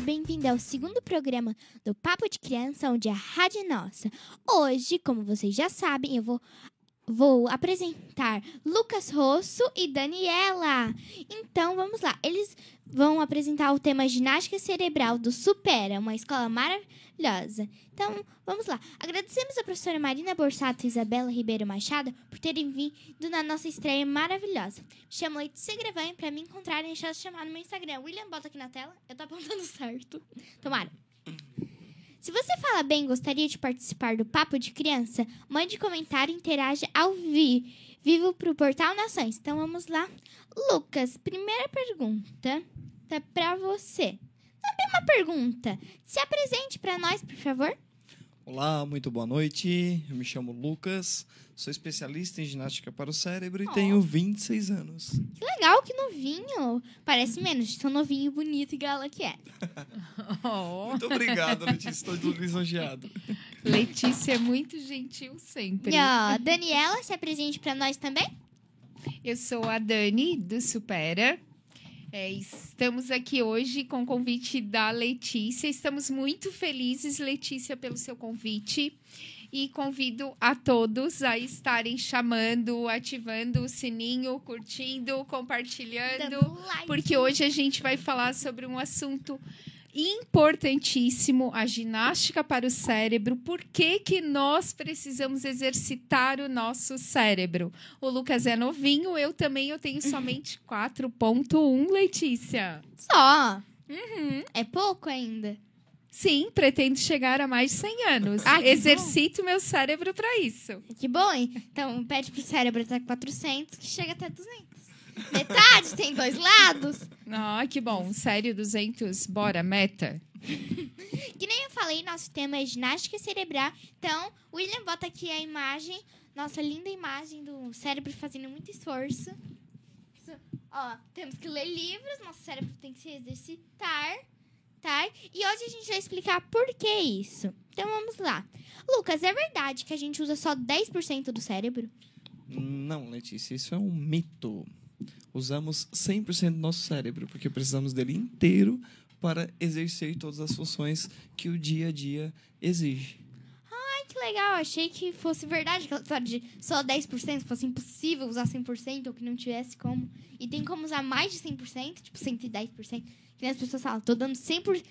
bem-vindo ao segundo programa do Papo de Criança, onde a rádio é nossa. Hoje, como vocês já sabem, eu vou, vou apresentar Lucas Rosso e Daniela. Então, vamos lá. Eles vão apresentar o tema Ginástica Cerebral do Supera, uma escola maravilhosa. Então, vamos lá. Agradecemos a professora Marina Borsato e Isabela Ribeiro Machado por terem vindo na nossa estreia maravilhosa. Me chamo Letícia Grevanha para me encontrarem e deixar chamar no meu Instagram. William, bota aqui na tela. Eu tô apontando certo. Tomara. Se você fala bem e gostaria de participar do Papo de Criança, mande comentário e interaja ao vi vivo pro Portal Nações. Então vamos lá. Lucas, primeira pergunta tá para você. Também uma pergunta. Se apresente para nós, por favor. Olá, muito boa noite. Eu me chamo Lucas, sou especialista em ginástica para o cérebro e Oh. tenho 26 anos. Que legal, que novinho. Parece menos de tão novinho, bonito e gala que é. Oh, Muito obrigado, Letícia, estou lisonjeado. Letícia é muito gentil sempre. E ó, Daniela, se apresente para nós também. Eu sou a Dani, do Supera. É, estamos aqui hoje com o convite da Letícia. Estamos muito felizes, Letícia, pelo seu convite. E convido a todos a estarem chamando, ativando o sininho, curtindo, compartilhando. Porque hoje a gente vai falar sobre um assunto importantíssimo, a ginástica para o cérebro. Por que, que nós precisamos exercitar o nosso cérebro? O Lucas é novinho, eu também eu tenho somente 4.1, Letícia. Só. Uhum. É pouco ainda. Sim, pretendo chegar a mais de 100 anos. Ah, Exercito meu cérebro para isso. Que bom, hein? Então, pede pro cérebro até 400, que chega até 200. Metade tem dois lados. Ah, que bom. Sério, 200. Bora, meta. Que nem eu falei, nosso tema é ginástica cerebral. Então, o William bota aqui a imagem, nossa linda imagem do cérebro fazendo muito esforço. Ó, temos que ler livros, nosso cérebro tem que se exercitar, tá? E hoje a gente vai explicar por que isso. Então, vamos lá. Lucas, é verdade que a gente usa só 10% do cérebro? Não, Letícia, isso é um mito. Usamos 100% do nosso cérebro, porque precisamos dele inteiro para exercer todas as funções que o dia a dia exige. Ai, que legal. Achei que fosse verdade aquela história de só 10%, que fosse impossível usar 100% ou que não tivesse como. E tem como usar mais de 100%, tipo 110%. Que as pessoas falam, tô dando 100%,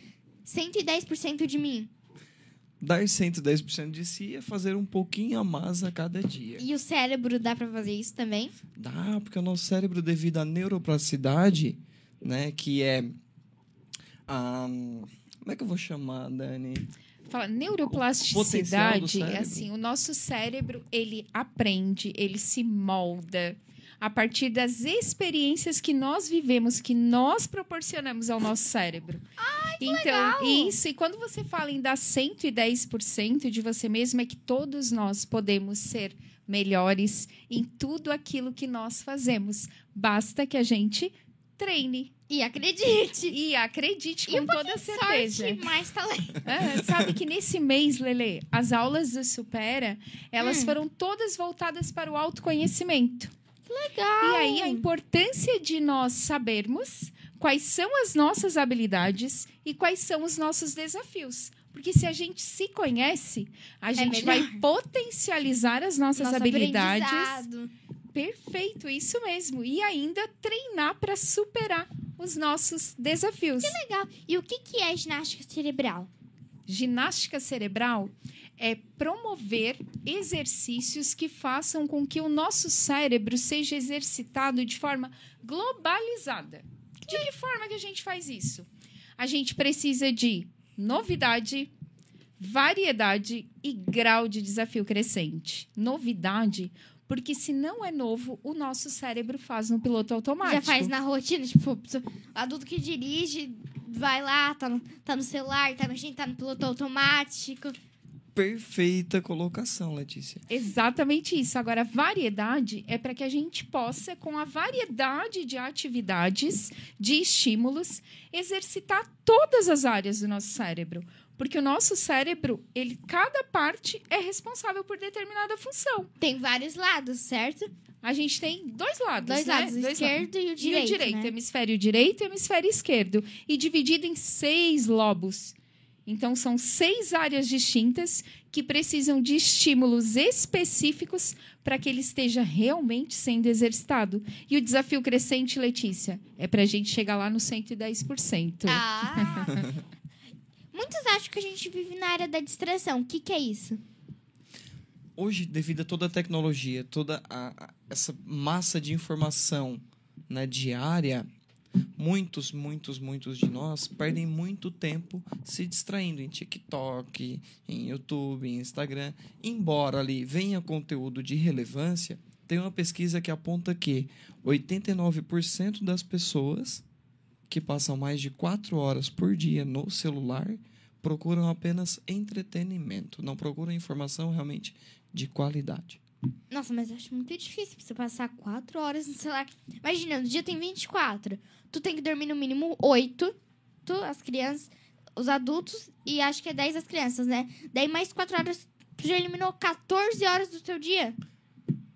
110% de mim. Dar 110% de si é fazer um pouquinho a mais a cada dia. E o cérebro dá pra fazer isso também? Dá, porque o nosso cérebro, devido à neuroplasticidade, né, que é. a- como é que eu vou chamar, Dani? Fala, neuroplasticidade, é assim, o nosso cérebro, ele aprende, ele se molda a partir das experiências que nós vivemos, que nós proporcionamos ao nosso cérebro. Ai, que então, legal! isso, e quando você fala em dar 110% de você mesmo, é que todos nós podemos ser melhores em tudo aquilo que nós fazemos. Basta que a gente treine E acredite! e acredite E com um toda certeza. Sorte, mais talento. É, sabe que nesse mês, Lele, as aulas do Supera, elas Hum. foram todas voltadas para o autoconhecimento. Legal! E aí a importância de nós sabermos quais são as nossas habilidades e quais são os nossos desafios. Porque se a gente se conhece, a gente vai É potencializar as nossas Nosso habilidades. Perfeito, isso mesmo. E ainda treinar para superar os nossos desafios. Legal. E o que, que é ginástica cerebral? Ginástica cerebral é promover exercícios que façam com que o nosso cérebro seja exercitado de forma globalizada. De que forma que a gente faz isso? A gente precisa de novidade, variedade e grau de desafio crescente. Novidade, porque se não é novo, o nosso cérebro faz no piloto automático. Já faz na rotina, tipo, adulto que dirige, vai lá, tá no, tá no celular, tá mexendo, tá no piloto automático. Perfeita colocação, Letícia. Exatamente isso. Agora, variedade é para que a gente possa, com a variedade de atividades, de estímulos, exercitar todas as áreas do nosso cérebro. Porque o nosso cérebro, ele, cada parte é responsável por determinada função. Tem vários lados, certo? a gente tem dois lados, Dois né? lados, o Dois esquerdo e o direito, e o direito, né? hemisfério direito e hemisfério esquerdo, e dividido em seis lobos. Então, são seis áreas distintas que precisam de estímulos específicos para que ele esteja realmente sendo exercitado. E o desafio crescente, Letícia, é para a gente chegar lá no 110%. Ah! Muitos acham que a gente vive na área da distração. O que, que é isso? Hoje, devido a toda a tecnologia, toda a- a- essa massa de informação né, diária, muitos, muitos, muitos de nós perdem muito tempo se distraindo em TikTok, em YouTube, em Instagram. Embora ali venha conteúdo de relevância, tem uma pesquisa que aponta que 89% das pessoas que passam mais de 4 horas por dia no celular procuram apenas entretenimento, não procuram informação realmente de qualidade. Nossa, mas eu acho muito difícil você passar quatro horas no celular. Imagina, no dia tem 24. Tu tem que dormir no mínimo oito. Tu, as crianças, os adultos, e acho que é 10 as crianças, né? Daí mais quatro horas, tu já eliminou 14 horas do teu dia.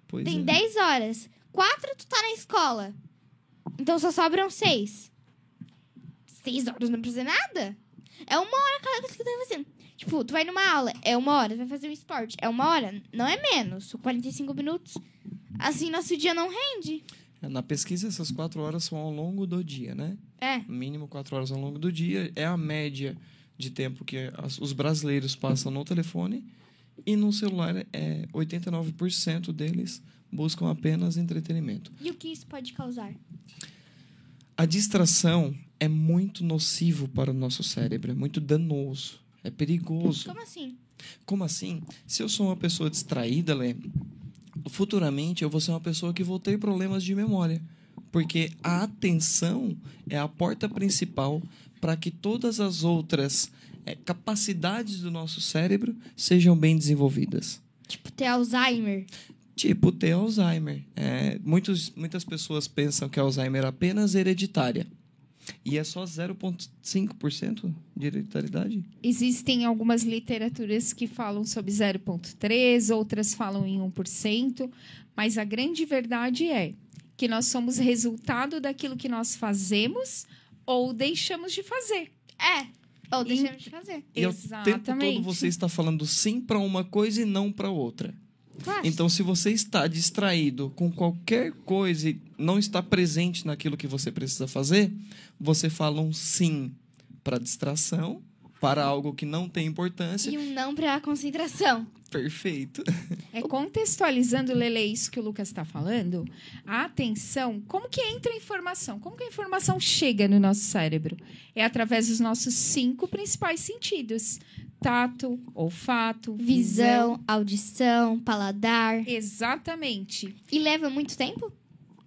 Pois Tem é. 10 horas. Quatro tu tá na escola. Então só sobram seis. Seis horas não precisa nada. É uma hora cada coisa que tu tá fazendo. Tipo, tu vai numa aula, é uma hora. Tu vai fazer um esporte, é uma hora. Não é menos. 45 minutos. Assim, nosso dia não rende. Na pesquisa, essas quatro horas são ao longo do dia, né? É. Mínimo quatro horas ao longo do dia. É a média de tempo que as- os brasileiros passam no telefone. E no celular, é 89% deles buscam apenas entretenimento. E o que isso pode causar? A distração é muito nocivo para o nosso cérebro, é muito danoso, é perigoso. Como assim? Como assim? Se eu sou uma pessoa distraída, Lê, futuramente eu vou ser uma pessoa que vou ter problemas de memória. Porque a atenção é a porta principal para que todas as outras eh, capacidades do nosso cérebro sejam bem desenvolvidas. Tipo, ter Alzheimer. Tipo ter Alzheimer. É, muitos, muitas pessoas pensam que Alzheimer é apenas hereditária. E é só 0,5% de hereditariedade? Existem algumas literaturas que falam sobre 0,3%, outras falam em 1%, mas a grande verdade é que nós somos resultado daquilo que nós fazemos ou deixamos de fazer. É. Ou deixamos de fazer. E ao tempo todo você está falando sim para uma coisa e não para outra. Então, se você está distraído com qualquer coisa e não está presente naquilo que você precisa fazer, você fala um sim para distração, para algo que não tem importância. E um não pra concentração. Perfeito. É contextualizando, Lele, isso que o Lucas está falando, a atenção, como que entra a informação? Como que a informação chega no nosso cérebro? É através dos nossos cinco principais sentidos: tato, olfato, Visão, audição, paladar. Exatamente. E leva muito tempo?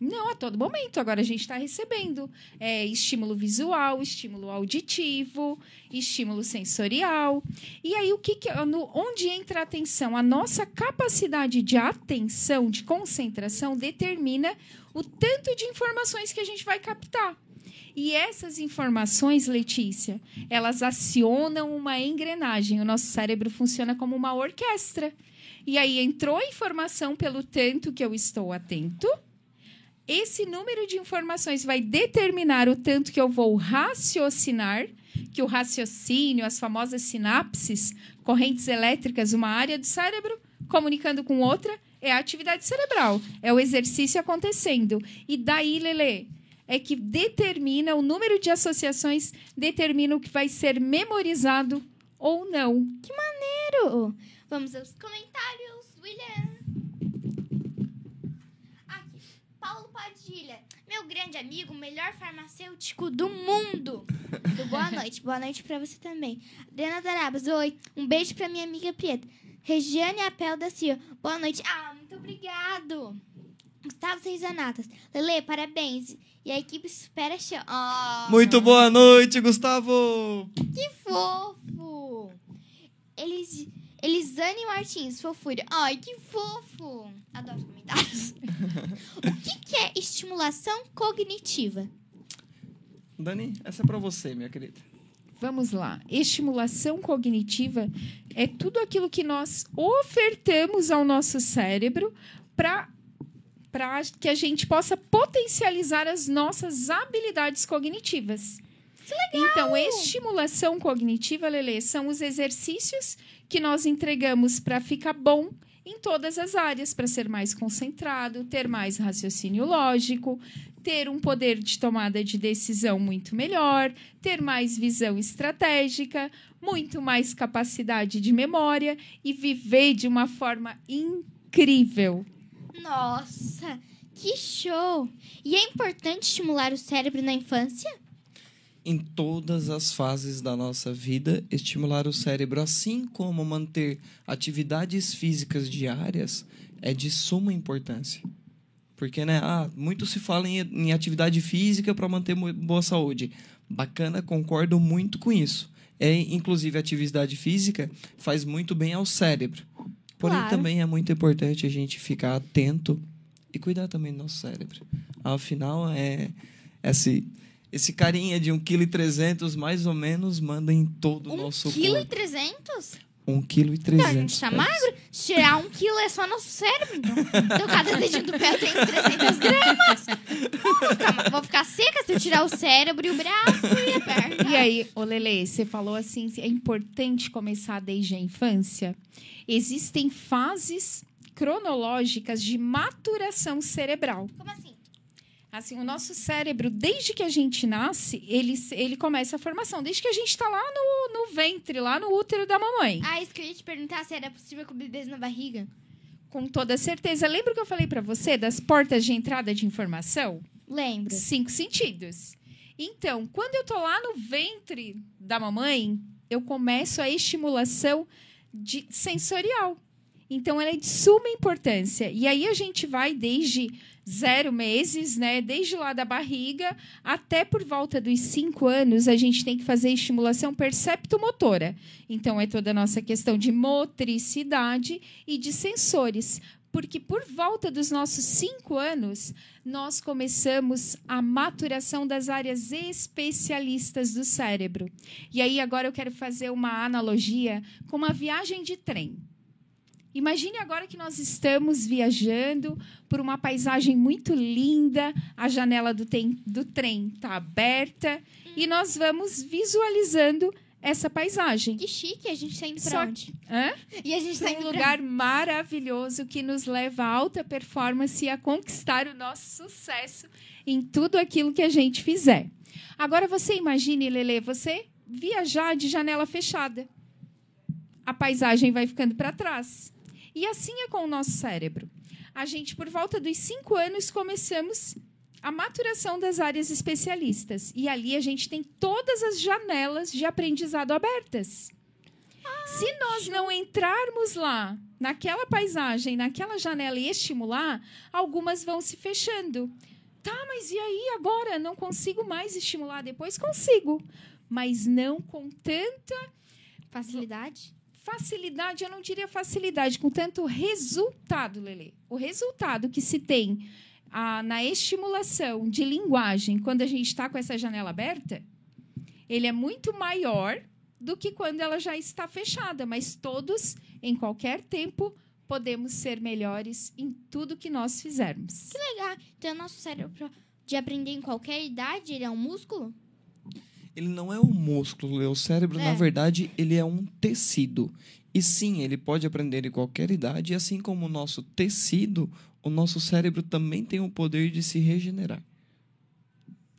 Não, a todo momento. Agora a gente está recebendo é, estímulo visual, estímulo auditivo, estímulo sensorial. E aí, o que, que no, onde entra a atenção? A nossa capacidade de atenção, de concentração, determina o tanto de informações que a gente vai captar. E essas informações, Letícia, elas acionam uma engrenagem. O nosso cérebro funciona como uma orquestra. E aí entrou a informação pelo tanto que eu estou atento esse número de informações vai determinar o tanto que eu vou raciocinar, que o raciocínio, as famosas sinapses, correntes elétricas, uma área do cérebro comunicando com outra, é a atividade cerebral, é o exercício acontecendo. E daí, Lele, é que determina o número de associações, determina o que vai ser memorizado ou não. Primeiro, vamos aos comentários, William. Meu grande amigo, melhor farmacêutico do mundo. Do boa noite, boa noite pra você também. Adriana Darabas, oi, um beijo pra minha amiga Prieta. Regiane Apel da Silva, boa noite. Ah, muito obrigado. Gustavo Seizanatas, Lele, parabéns. E a equipe supera a chão. Oh, Muito boa noite, Gustavo! Que fofo! Elis, Elisane Martins, fofura. Ai, que fofo! Adoro comentários. o que, que é estimulação cognitiva? Dani, essa é para você, minha querida. Vamos lá. Estimulação cognitiva é tudo aquilo que nós ofertamos ao nosso cérebro para para que a gente possa potencializar as nossas habilidades cognitivas. Então, estimulação cognitiva, Lele, são os exercícios que nós entregamos para ficar bom em todas as áreas, para ser mais concentrado, ter mais raciocínio lógico, ter um poder de tomada de decisão muito melhor, ter mais visão estratégica, muito mais capacidade de memória e viver de uma forma incrível. Nossa, que show! E é importante estimular o cérebro na infância? Em todas as fases da nossa vida, estimular o cérebro, assim como manter atividades físicas diárias, é de suma importância. Porque, né, ah, muito se fala em, em atividade física para manter boa saúde. Bacana, concordo muito com isso. É, inclusive, atividade física faz muito bem ao cérebro. Porém, Claro. também é muito importante a gente ficar atento e cuidar também do nosso cérebro. Afinal, é esse, esse carinha de 1,3 kg mais ou menos manda em todo o Um nosso quilo e corpo. trezentos? 1,3 Então, a gente tá magro? Se tirar um quilo é só nosso cérebro, então. Então, cada dedinho do pé tem 300 gramas. Vou ficar, ma- vou ficar seca se eu tirar o cérebro e o braço e a perna. E aí, ô Lele, você falou assim, é importante começar desde a infância. Existem fases cronológicas de maturação cerebral. Como assim? Assim, o nosso cérebro, desde que a gente nasce, ele, ele começa a formação. Desde que a gente está lá no, no ventre, lá no útero da mamãe. Ah, isso que eu ia te perguntar se era possível com bebês na barriga. Com toda certeza. Lembra que eu falei para você das portas de entrada de informação? Lembro. Cinco sentidos. Então, quando eu tô lá no ventre da mamãe, eu começo a estimulação de sensorial. Então, ela é de suma importância. E aí a gente vai desde zero meses, né? Desde lá da barriga até por volta dos cinco anos, a gente tem que fazer estimulação perceptomotora. Então, é toda a nossa questão de motricidade e de sensores. Porque por volta dos nossos cinco anos, nós começamos a maturação das áreas especialistas do cérebro. E aí agora eu quero fazer uma analogia com uma viagem de trem. Imagine agora que nós estamos viajando por uma paisagem muito linda, a janela do, tem- do trem está aberta e nós vamos visualizando essa paisagem. Que chique, a gente tá indo Só onde? Hã? E a gente tá Para indo um lugar maravilhoso que nos leva à alta performance e a conquistar o nosso sucesso em tudo aquilo que a gente fizer. Agora você imagine, Lele, você viajar de janela fechada. A paisagem vai ficando para trás. E assim é com o nosso cérebro. A gente, por volta dos cinco anos, começamos a maturação das áreas especialistas. E ali a gente tem todas as janelas de aprendizado abertas. Se nós não entrarmos lá, naquela paisagem, naquela janela e estimular, algumas vão se fechando. Tá, mas e aí agora? Não consigo mais estimular. Depois consigo. Mas não com tanta Facilidade? Facilidade, eu não diria facilidade, com tanto resultado, Lele. O resultado que se tem ah, na estimulação de linguagem quando a gente está com essa janela aberta, ele é muito maior do que quando ela já está fechada. Mas todos, em qualquer tempo, podemos ser melhores em tudo que nós fizermos. Legal. Então, nosso cérebro, de aprender em qualquer idade, ele é um músculo? Ele não é um músculo, o cérebro, É. na verdade, ele é um tecido. E sim, ele pode aprender em qualquer idade, e assim como o nosso tecido, o nosso cérebro também tem o poder de se regenerar.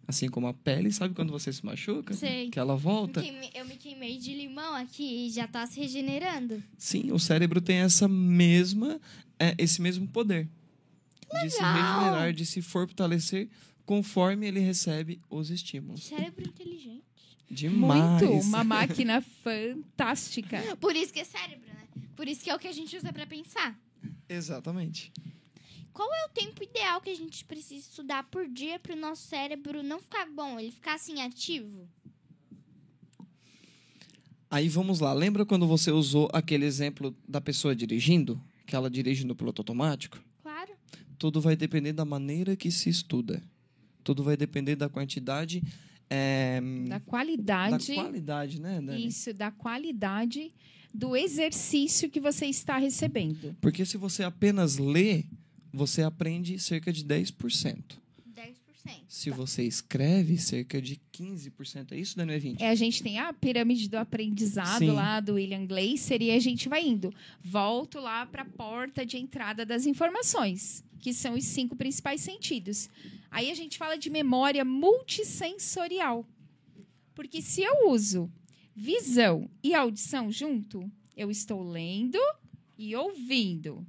Assim como a pele, sabe quando você se machuca? Sei. Que ela volta? Eu me queimei de limão aqui e já tá se regenerando. Sim, o cérebro tem essa mesma, é, esse mesmo poder de se legal! regenerar, de se fortalecer conforme ele recebe os estímulos. Cérebro inteligente. Demais. Muito! Uma máquina fantástica. Por isso que é cérebro, né? Por isso que é o que a gente usa pra pensar. Exatamente. Qual é o tempo ideal que a gente precisa estudar por dia pro nosso cérebro não ficar bom, ele ficar assim ativo? Aí vamos lá. Lembra quando você usou aquele exemplo da pessoa dirigindo? Que ela dirige no piloto automático? Claro. Tudo vai depender da maneira que se estuda. Tudo vai depender da quantidade. é, Da da qualidade. qualidade, né, Dani? Isso, da qualidade do exercício que você está recebendo. Porque se você apenas lê, você aprende cerca de 10%. 10%. Se você escreve, cerca de 15%. É isso, Dani? É 20%? É, a gente tem a pirâmide do aprendizado Sim. lá do William Glaser e a gente vai indo. Volto lá para a porta de entrada das informações, que são os cinco principais sentidos. Aí a gente fala de memória multissensorial. Porque se eu uso visão e audição junto, eu estou lendo e ouvindo.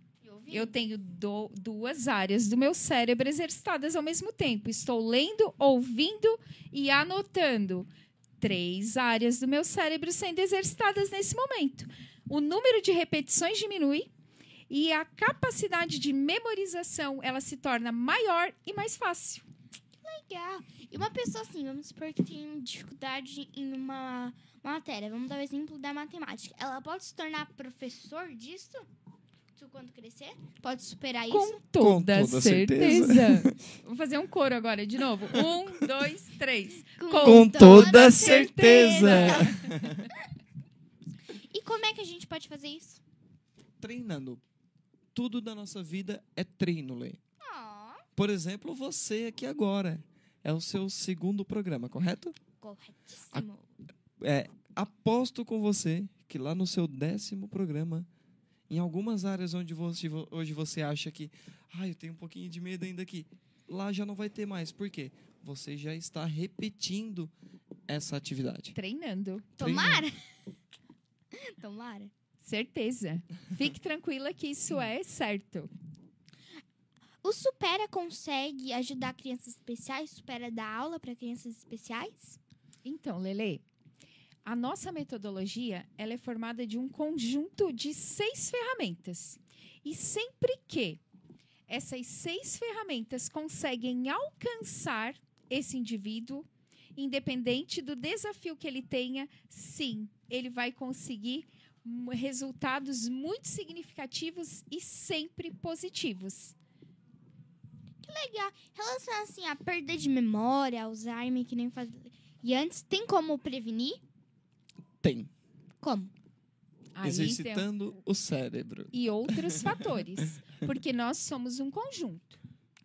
Eu tenho do- duas áreas do meu cérebro exercitadas ao mesmo tempo. Estou lendo, ouvindo e anotando. Três áreas do meu cérebro sendo exercitadas nesse momento. O número de repetições diminui e a capacidade de memorização ela se torna maior e mais fácil. Legal. E uma pessoa assim, vamos supor que tem dificuldade em uma matéria. Vamos dar o exemplo da matemática. Ela pode se tornar professor disso? Tu, Quando crescer? Pode superar isso? Com toda, toda certeza. certeza. Vou fazer um coro agora de novo. Um, dois, três. Com toda certeza. E como é que a gente pode fazer isso? Treinando. Tudo da nossa vida é treino, Lê. Oh, Por exemplo, você aqui agora. É o seu segundo programa, correto? corretíssimo. É, aposto com você que lá no seu décimo programa, em algumas áreas onde você, hoje você acha que, ah, eu tenho um pouquinho de medo ainda aqui, lá já não vai ter mais. Por quê? Você já está repetindo essa atividade. Treinando. Tomara. Tomara. Certeza. Fique tranquila que isso é certo. O Supera consegue ajudar crianças especiais? Supera dá aula para crianças especiais? Então, Lele, a nossa metodologia ela é formada de um conjunto de seis ferramentas. E sempre que essas seis ferramentas conseguem alcançar esse indivíduo, independente do desafio que ele tenha, sim, ele vai conseguir resultados muito significativos e sempre positivos. Legal. Em relação assim a perda de memória, Alzheimer, que nem faz. E antes, tem como prevenir? Tem. Como? Aí, exercitando o cérebro. e outros fatores, porque nós somos um conjunto.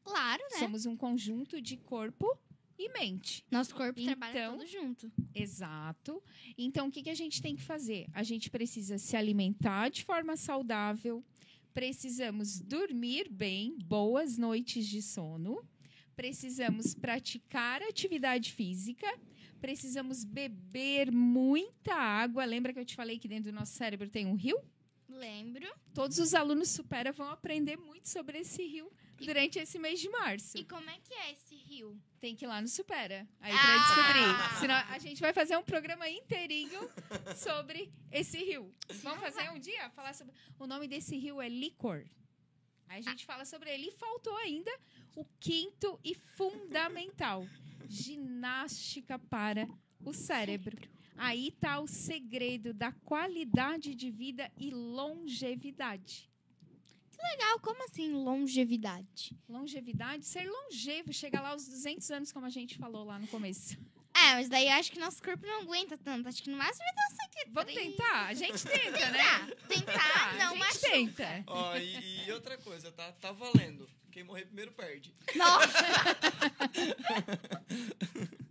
Claro, né? Somos um conjunto de corpo e mente. Nosso corpo trabalha Então- todo junto. Exato. Então, o que, que a gente tem que fazer? A gente precisa se alimentar de forma saudável, precisamos dormir bem, boas noites de sono, precisamos praticar atividade física, precisamos beber muita água. Lembra que eu te falei que dentro do nosso cérebro tem um rio? Lembro. Todos os alunos Supera vão aprender muito sobre esse rio durante esse mês de março. E como é que é esse rio? Tem que ir lá no Supera. Aí Ah! pra descobrir. Senão a gente vai fazer um programa inteirinho sobre esse rio. Vamos fazer um dia? Falar sobre. O nome desse rio é Licor. Aí a gente fala sobre ele. E faltou ainda o quinto e fundamental: ginástica para o cérebro. Aí tá o segredo da qualidade de vida e longevidade. Legal, como assim longevidade? Longevidade, ser longevo, chegar lá aos 200 anos, como a gente falou lá no começo. É, mas daí eu acho que nosso corpo não aguenta tanto. Acho que no máximo vai dar uns aqui. Vamos tentar? A gente tenta, né? Tentar, tentar, Ah, não a gente machuca. tenta. Ó, e, e outra coisa, tá, tá valendo. Quem morrer primeiro perde. Nossa!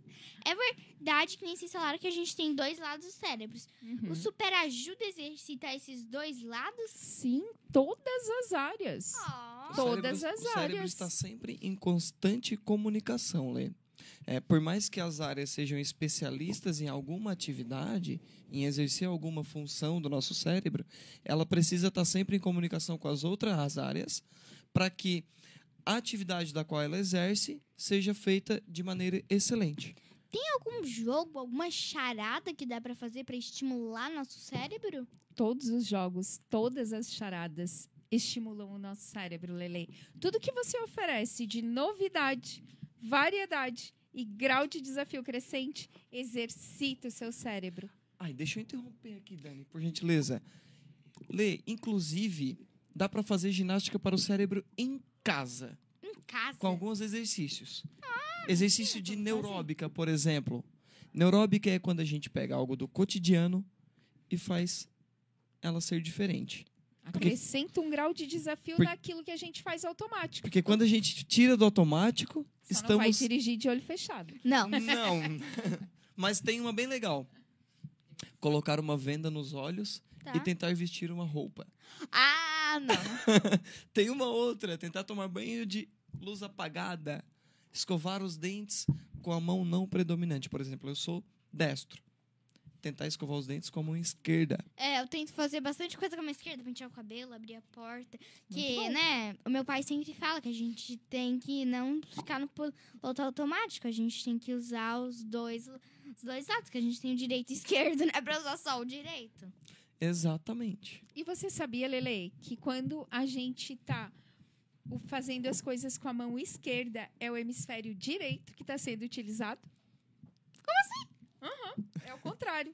é verdade que nem vocês falaram que a gente tem dois lados dos cérebros. Uhum. O super ajuda a exercitar esses dois lados? Sim, todas as áreas. Ó. O Todas cérebro- as O cérebro áreas. está sempre em constante comunicação, Lê. É, por mais que as áreas sejam especialistas em alguma atividade, em exercer alguma função do nosso cérebro, ela precisa estar sempre em comunicação com as outras áreas para que a atividade da qual ela exerce seja feita de maneira excelente. Algum jogo, alguma charada que dá pra fazer pra estimular nosso cérebro? Todos os jogos, todas as charadas estimulam o nosso cérebro, Lele. Tudo que você oferece de novidade, variedade e grau de desafio crescente, exercita o seu cérebro. Ai, deixa eu interromper aqui, Dani, por gentileza. Lê, inclusive, dá para fazer ginástica para o cérebro em casa. Em casa. com alguns exercícios. Exercício de neuróbica, por exemplo. Neuróbica é quando a gente pega algo do cotidiano e faz ela ser diferente. Acrescenta um grau de desafio Por- naquilo que a gente faz automático. Porque quando a gente tira do automático, Só não vai estamos. dirigir de olho fechado. Não. Não. Mas tem uma bem legal. Colocar uma venda nos olhos Tá. e tentar vestir uma roupa. Ah, não. Tem uma outra, tentar tomar banho de luz apagada. Escovar os dentes com a mão não predominante. Por exemplo, eu sou destro. Tentar escovar os dentes com a mão esquerda. É, eu tento fazer bastante coisa com a mão esquerda, pentear o cabelo, abrir a porta. Que, né, o meu pai sempre fala que a gente tem que não ficar no piloto automático, a gente tem que usar os dois, os dois lados, que a gente tem o direito e o esquerdo, não é pra usar só o direito. Exatamente. E você sabia, Lele, que quando a gente tá o- fazendo as coisas com a mão esquerda, é o hemisfério direito que está sendo utilizado? Como assim? é o contrário.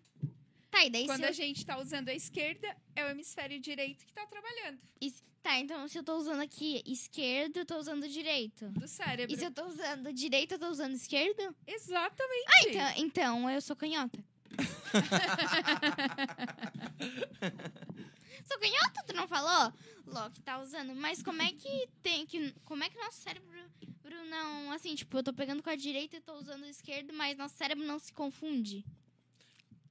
Tá, e daí Quando se a eu... gente está usando a esquerda, é o hemisfério direito que está trabalhando. is- Tá, então se eu tô usando aqui esquerdo, eu tô usando direito. Do cérebro. E se eu tô usando direito, eu tô usando esquerdo? Exatamente. Então, então eu sou canhota. sou tu não falou? Loki tá usando. Mas como é que tem que. Como é que nosso cérebro não. Assim, tipo, eu tô pegando com a direita e tô usando o esquerdo, mas nosso cérebro não se confunde.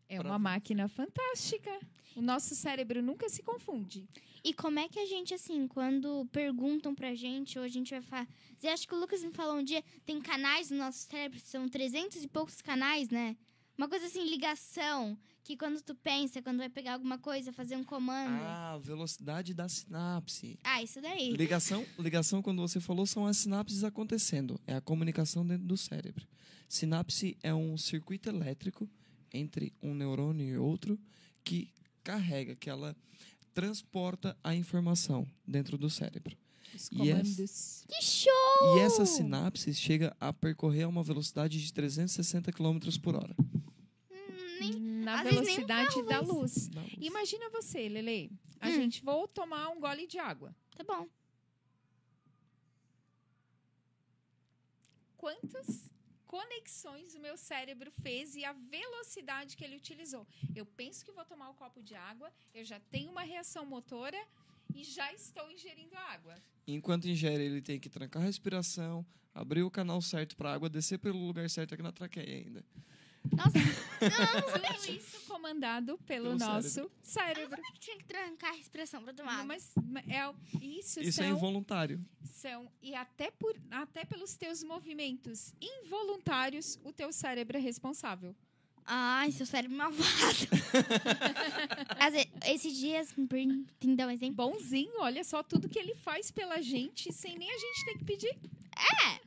É uma máquina fantástica. O nosso cérebro nunca se confunde. E como é que a gente, assim, quando perguntam pra gente, ou a gente vai fazer. Acho que o Lucas me falou um dia, tem canais no nosso cérebro, são 300 e poucos canais, né? Uma coisa assim, ligação, que quando tu pensa, quando vai pegar alguma coisa, fazer um comando. Ah, velocidade da sinapse. Ah, isso daí. Ligação, ligação, quando você falou, são as sinapses acontecendo. É a comunicação dentro do cérebro. Sinapse é um circuito elétrico entre um neurônio e outro que carrega, que ela transporta a informação dentro do cérebro. Os comandos. Que show! E essa sinapse chega a percorrer a uma velocidade de 360 km por hora. Na às vezes nem um velocidade carro da luz. Da luz. Imagina você, Lele. A Hum. gente vou tomar um gole de água. Tá bom. Quantas conexões o meu cérebro fez e a velocidade que ele utilizou? Eu penso que vou tomar o copo de água, eu já tenho uma reação motora e já estou ingerindo água. Enquanto ingere, ele tem que trancar a respiração, abrir o canal certo para a água descer pelo lugar certo aqui na traqueia ainda. Nossa, não, não Tudo isso comandado pelo Pelo nosso cérebro. que tinha que trancar a respiração pra tomar água. Mas é, isso, Isso é são involuntário. são e até por até pelos teus movimentos involuntários o teu cérebro é responsável. Ai, seu cérebro malvado. Esses dias, me permitem dar um exemplo? Bonzinho, olha só tudo que ele faz pela gente sem nem a gente ter que pedir. É,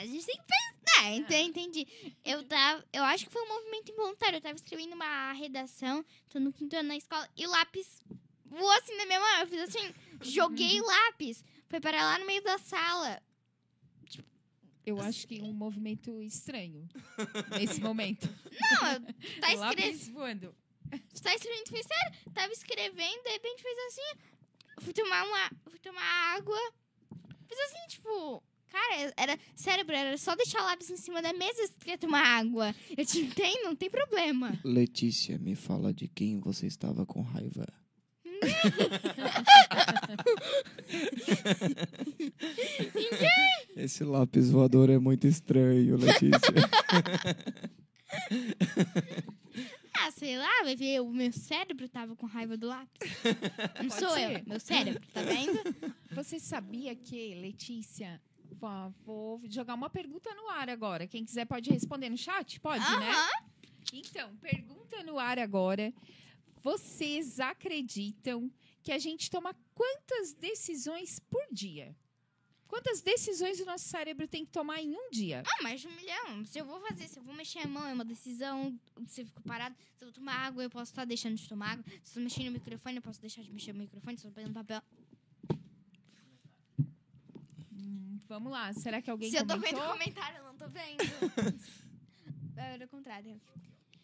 a gente tem que pensar. É, então, entendi. Eu tava. Eu acho que foi um movimento involuntário. Eu tava escrevendo uma redação, tô no quinto ano na escola, e o lápis voou assim na minha mão. Eu fiz assim, joguei o lápis. Foi parar lá no meio da sala. Eu acho que um movimento estranho nesse momento. Não, eu tá o escrevendo. lápis voando. Tá escrevendo, foi sério. Tava escrevendo, de repente fez assim. Fui tomar uma. Fui tomar água. Fiz assim, tipo. Cara, era cérebro, era só deixar o lápis em cima da mesa se tu quer tomar água. Eu te entendo, não tem problema. Letícia, me fala de quem você estava com raiva. Esse lápis voador é muito estranho, Letícia. Ah, sei lá, vai ver, o meu cérebro tava com raiva do lápis. Não Pode sou ser. eu, meu cérebro, tá vendo? Você sabia que, Letícia, vou jogar uma pergunta no ar agora. Quem quiser pode responder no chat? Pode, né? Aham. Então, pergunta no ar agora. Vocês acreditam que a gente toma quantas decisões por dia? Quantas decisões o nosso cérebro tem que tomar em um dia? Ah, mais de um milhão. Se eu vou fazer, se eu vou mexer a mão, é uma decisão. Se eu fico parado, se eu vou tomar água, eu posso estar deixando de tomar água. Se eu mexer no microfone, eu posso deixar de mexer no microfone. Se eu tô pegando papel. Hum, vamos lá, será que alguém Se eu tô comentou? vendo comentário, eu não tô vendo. Era o contrário.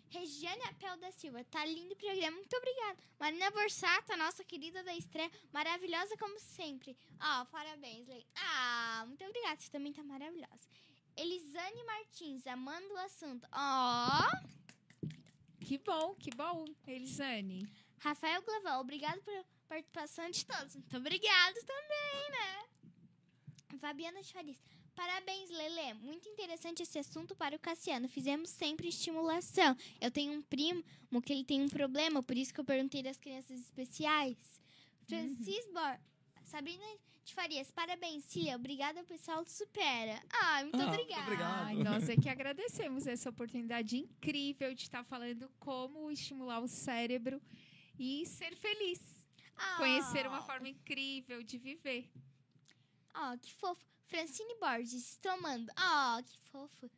Regiane Apel da Silva, tá lindo o programa, muito obrigada. Marina Borsato, nossa querida da estreia, maravilhosa como sempre. Ó, parabéns, Lei. Ah, muito obrigada, você também tá maravilhosa. Elisane Martins, amando o assunto. Ó, Que bom, que bom, Elisane. Rafael Glaval, obrigado por, participação de todos. Muito obrigado também, né? Fabiana de Farias. Parabéns, Lele. Muito interessante esse assunto para o Cassiano. Fizemos sempre estimulação. Eu tenho um primo que ele tem um problema, por isso que eu perguntei das crianças especiais. Francis Bor... Sabrina de Farias, parabéns, Cília. Obrigada, pessoal do Supera. Ah, muito Ah, obrigada. obrigado. Ai, nós é que agradecemos essa oportunidade incrível de estar falando como estimular o cérebro e ser feliz. Ah. Conhecer uma forma incrível de viver. Ó, que fofo. Francine Borges, tomando. Ó, que fofo.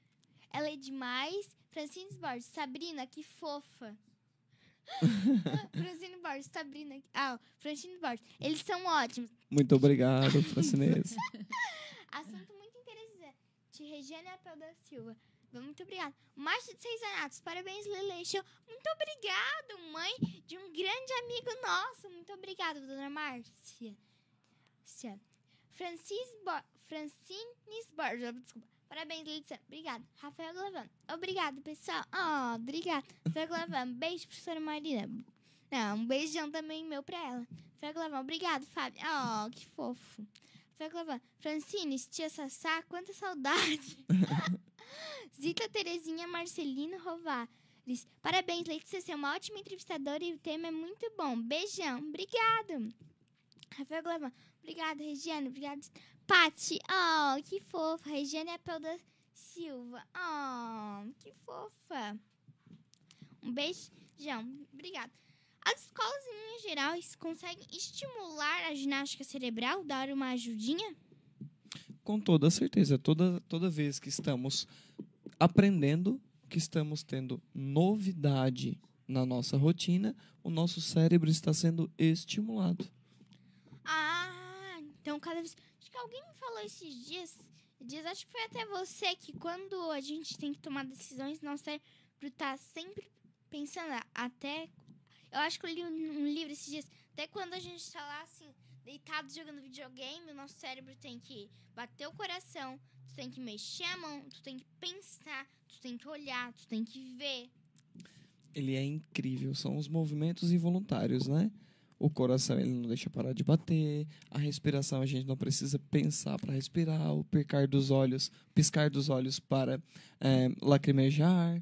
Ela é demais. Francine Borges, Sabrina, que fofa. Francine Borges, Sabrina. Ah, Francine Borges. Eles são ótimos. Muito obrigado, Francinês. Assunto muito interessante. Regiane Apel da Silva. Muito obrigada. Márcio de Seis Anatos. Parabéns, Lele Show. Muito obrigado, mãe de um grande amigo nosso. Muito obrigada, dona Márcia. Cia. Francis Bo Francines Borges. Desculpa. Parabéns, Letícia. Obrigada. Rafael Glavano. Obrigado, pessoal. Oh, obrigado. Rafael Glavano. Beijo, professora Marina. Não, um beijão também meu pra ela. Rafael Glavano. Obrigado, Fábio. Oh, que fofo. Rafael Glavano. Francine, tia Sassá, quanta saudade. Zita Terezinha Marcelino Rovares. Parabéns, Letícia. Você é uma ótima entrevistadora e o tema é muito bom. Beijão. Obrigado. Rafael Glavão. Obrigado, Regiane. Obrigado. Pati. Oh, que fofa. Regiane Apel da Silva. Oh, que fofa. Um beijão. Obrigado. As escolas, em gerais, conseguem estimular a ginástica cerebral, dar uma ajudinha? Com toda certeza, toda, toda vez que estamos aprendendo, que estamos tendo novidade na nossa rotina, o nosso cérebro está sendo estimulado. Ah, então cada vez. Acho que alguém me falou esses dias. dias acho que foi até você que quando a gente tem que tomar decisões, nosso cérebro tá sempre pensando até. Eu acho que eu li um, livro esses dias. Até quando a gente tá lá assim, deitado jogando videogame, o nosso cérebro tem que bater o coração, tu tem que mexer a mão, tu tem que pensar, tu tem que olhar, tu tem que ver. Ele é incrível, são os movimentos involuntários, né? O coração ele não deixa parar de bater, a respiração a gente não precisa pensar para respirar, o piscar dos olhos, piscar dos olhos para é, lacrimejar,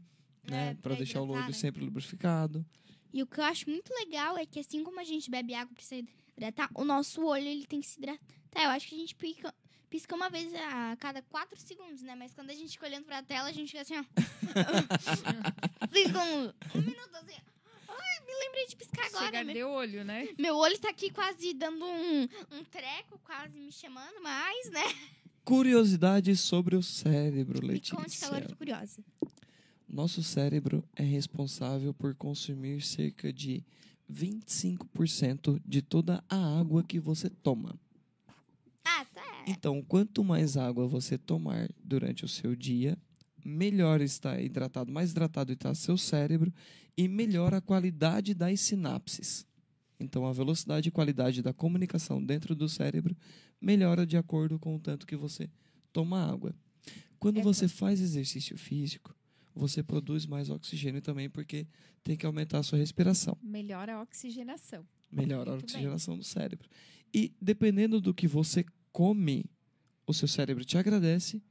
né? É, Para pra deixar o olho né? sempre lubrificado. E o que eu acho muito legal é que assim como a gente bebe água pra se hidratar, o nosso olho ele tem que se hidratar. Eu acho que a gente pisca, pisca uma vez a cada quatro segundos, né? Mas quando a gente fica olhando pra tela, a gente fica assim, ó. Pisca um, um minuto assim. Ai, me lembrei de piscar agora. Chegar Meu, de olho, né? meu olho tá aqui quase dando um, um treco, quase me chamando, mas, né? Curiosidades sobre o cérebro, Me Letícia. conte que agora eu tô curiosa. Nosso cérebro é responsável por consumir cerca de 25% de toda a água que você toma. Ah, tá. Então, quanto mais água você tomar durante o seu dia, melhor está hidratado, mais hidratado está seu cérebro e melhor a qualidade das sinapses. Então, a velocidade e qualidade da comunicação dentro do cérebro melhora de acordo com o tanto que você toma água. Quando É você faz exercício físico, você produz mais oxigênio também, porque tem que aumentar a sua respiração Melhora a oxigenação. melhora a Muito bem. oxigenação do cérebro. E dependendo do que você come, o seu cérebro te agradece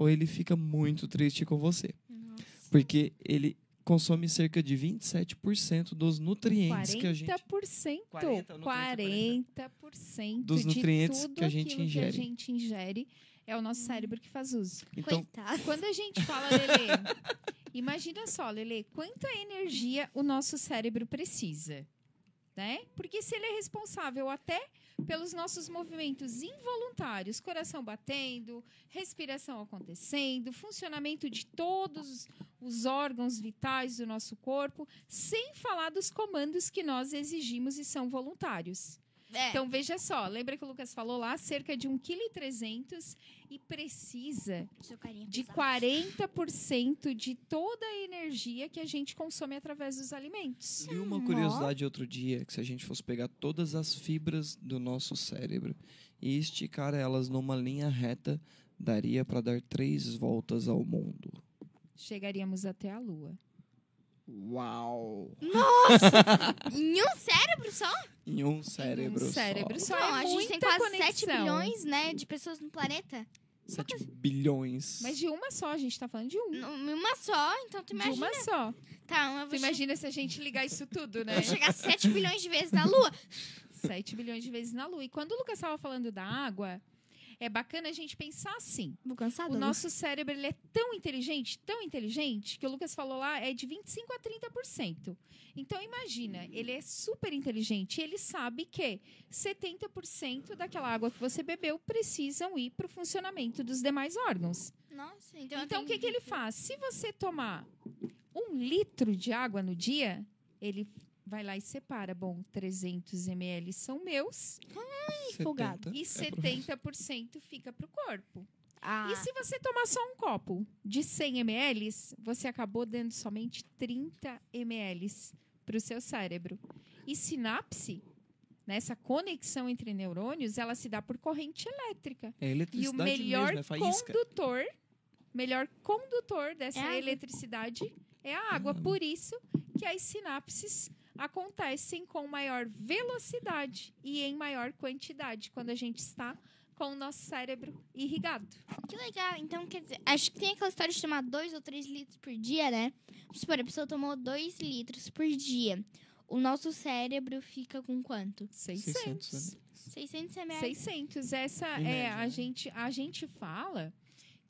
ou ele fica muito triste com você. Nossa. Porque ele consome cerca de 27% dos nutrientes que a gente 40%. 40, nutriente 40% Dos de nutrientes tudo que a gente ingere. que a gente ingere é o nosso cérebro que faz uso. Então, Coitado. Quando a gente fala, Lele, imagina só, Lele, quanta energia o nosso cérebro precisa, né? Porque se ele é responsável até pelos nossos movimentos involuntários, coração batendo, respiração acontecendo, funcionamento de todos os órgãos vitais do nosso corpo, sem falar dos comandos que nós exigimos e são voluntários. É. Então, veja só, lembra que o Lucas falou lá, cerca de 1,3 kg e precisa de pesado. 40% de toda a energia que a gente consome através dos alimentos. vi uma curiosidade outro dia que se a gente fosse pegar todas as fibras do nosso cérebro e esticar elas numa linha reta, daria para dar três voltas ao mundo. Chegaríamos até a Lua. Uau! Em um cérebro só? Em um cérebro um cérebro só. só. Então, é a gente tem quase 7 conexão. bilhões, né, de pessoas no planeta. 7 bilhões. Mas de uma só, a gente tá falando de um. Num- Uma só, então tu De imagina. uma só. Tá, eu Tu imagina se a gente ligar isso tudo, né? vou chegar 7 bilhões de vezes na Lua. 7 bilhões de vezes na Lua. E quando o Lucas estava falando da água, é bacana a gente pensar assim. Vou cansar O nosso cérebro ele é tão inteligente, tão inteligente, que o Lucas falou lá é de 25 a 30%. Então imagina, ele é super inteligente, e ele sabe que 70% daquela água que você bebeu precisam ir para o funcionamento dos demais órgãos. Nossa, então, Então o que, que ele faz? Se você tomar um litro de água no dia, ele vai lá e separa. Bom, 300 ml são meus folgado. 70 e é pra- 70% fica para o corpo. Ah, E se você tomar só um copo de 100 ml, você acabou dando somente 30 ml para o seu cérebro. E sinapse, nessa conexão entre neurônios, ela se dá por corrente elétrica. É E o melhor mesmo, é condutor, melhor condutor dessa É eletricidade é a água. água. Por isso que as sinapses acontecem com maior velocidade e em maior quantidade quando a gente está com o nosso cérebro irrigado. que legal. Então, quer dizer, acho que tem aquela história de tomar 2 ou 3 litros por dia, né? Vamos supor, a pessoa tomou 2 litros por dia. O nosso cérebro fica com quanto? 600 600. ml. 600 ml. 600. Essa Em é média, a né? gente a gente fala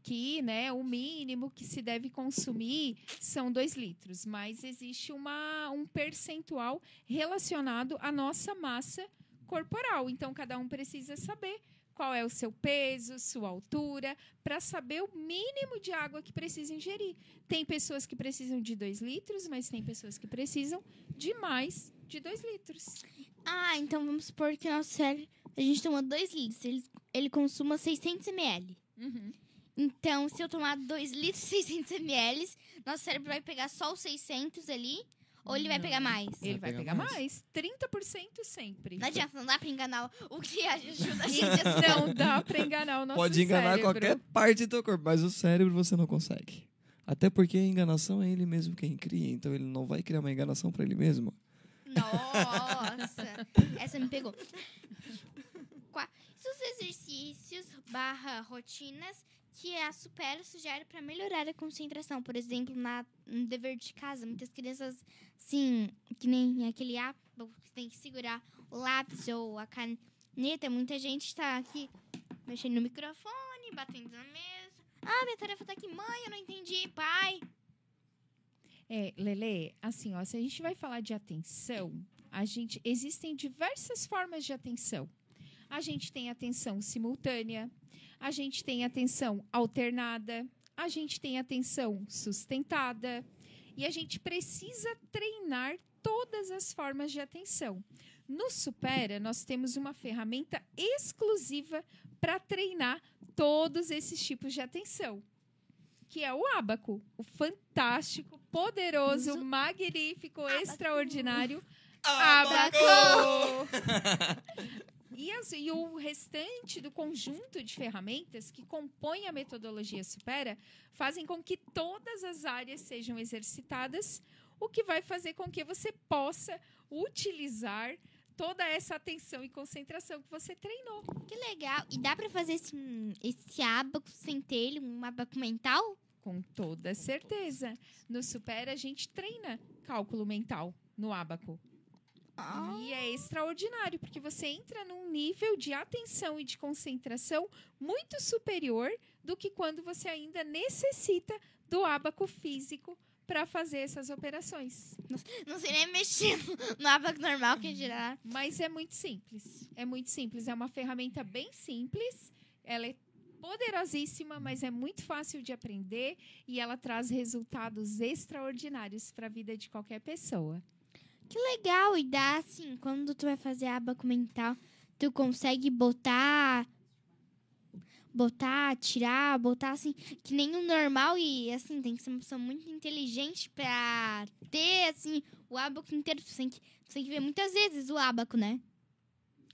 que né, o mínimo que se deve consumir são 2 litros, mas existe uma, um percentual relacionado à nossa massa corporal. Então, cada um precisa saber qual é o seu peso, sua altura, para saber o mínimo de água que precisa ingerir. Tem pessoas que precisam de 2 litros, mas tem pessoas que precisam de mais de 2 litros. Ah, então vamos supor que o nosso cérebro, a gente toma 2 litros, ele, ele consuma 600 ml. Uhum. Então, se eu tomar 2 litros 600 ml, nosso cérebro vai pegar só os 600 ali? Ou ele vai Não. pegar mais? Ele vai, pegar pegar mais. mais. 30% sempre. Não adianta, não dá pra enganar o que ajuda a gente a Não dá pra enganar o nosso Pode enganar cérebro. qualquer parte do teu corpo, mas o cérebro você não consegue. Até porque a enganação é ele mesmo quem cria, então ele não vai criar uma enganação pra ele mesmo. Nossa, essa me pegou. Qua- Os exercícios barra rotinas que a Supera sugere para melhorar a concentração. Por exemplo, na, no dever de casa, muitas crianças, sim, que nem aquele app que tem que segurar o lápis ou a caneta. Muita gente está aqui mexendo no microfone, batendo na mesa. Ah, minha tarefa tá aqui, mãe, eu não entendi, pai. É, Lele, assim, ó, se a gente vai falar de atenção, a gente existem diversas formas de atenção. A gente tem atenção simultânea, a gente tem atenção alternada, a gente tem atenção sustentada e a gente precisa treinar todas as formas de atenção. No Supera, nós temos uma ferramenta exclusiva para treinar todos esses tipos de atenção, que é o ábaco, o fantástico, poderoso, Uso- magnífico, extraordinário Abaco! E, as- e o restante do conjunto de ferramentas que compõem a metodologia Supera fazem com que todas as áreas sejam exercitadas, o que vai fazer com que você possa utilizar toda essa atenção e concentração que você treinou. Que legal. E dá pra fazer esse, esse abaco sem ter ele, um abaco mental? Com toda certeza. No Supera, a gente treina cálculo mental no E é extraordinário, porque você entra num nível de atenção e de concentração muito superior do que quando você ainda necessita do ábaco físico para fazer essas operações. Não sei nem mexer no abaco normal que é girar. Mas é muito simples. É muito simples. É uma ferramenta bem simples. Ela é poderosíssima, mas é muito fácil de aprender e ela traz resultados extraordinários para a vida de qualquer pessoa. Que legal. E dá assim, quando tu vai fazer abaco mental, tu consegue botar. Botar, tirar, botar assim, que nem o normal e assim, tem que ser uma pessoa muito inteligente pra ter assim o abaco inteiro. Tu tem que, tem que ver muitas vezes o abaco, né?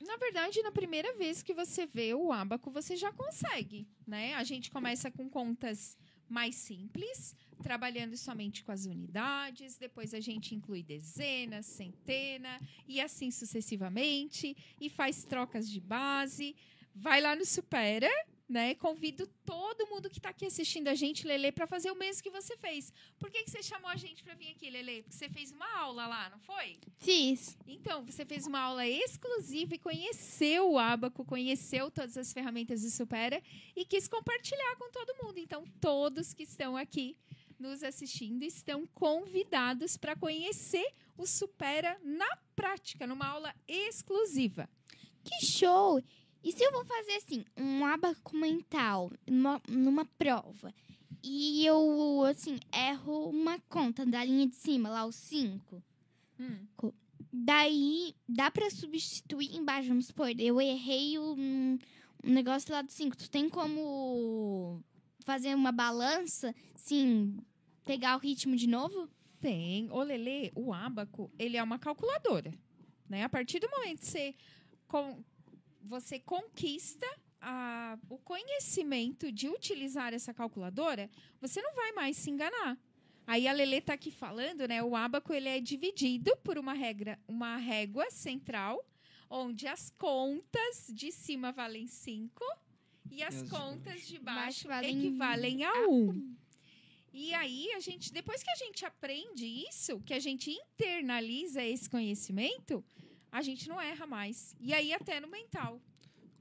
Na verdade, na primeira vez que você vê o ábaco, você já consegue, né? A gente começa com contas mais simples, trabalhando somente com as unidades. Depois a gente inclui dezenas, centena e assim sucessivamente. E faz trocas de base. Vai lá no Supera, né? Convido todo mundo que está aqui assistindo a gente, Lele, para fazer o mesmo que você fez. Por que, que você chamou a gente para vir aqui, Lele? Porque você fez uma aula lá, não foi? Fiz. Então, você fez uma aula exclusiva e conheceu o Abaco, conheceu todas as ferramentas do Supera e quis compartilhar com todo mundo. Então, todos que estão aqui nos assistindo estão convidados para conhecer o Supera na prática, numa aula exclusiva. Que show! E se eu vou fazer assim, um abaco mental numa, numa prova e eu, assim, erro uma conta da linha de cima, lá os 5, Hum. daí dá pra substituir embaixo, vamos supor, eu errei um, um negócio lá do 5. Tu tem como fazer uma balança, sim, pegar o ritmo de novo? Tem. O Lelê, o Abaco, ele é uma calculadora. Né? A partir do momento que você, com- você conquista a- o conhecimento de utilizar essa calculadora, você não vai mais se enganar. Aí a Lelê está aqui falando, né? O Abaco ele é dividido por uma regra, uma régua central, onde as contas de cima valem 5 e as as contas de baixo baixo valem equivalem a a 1. Um. E aí, a gente, depois que a gente aprende isso, que a gente internaliza esse conhecimento, a gente não erra mais. E aí, até no mental.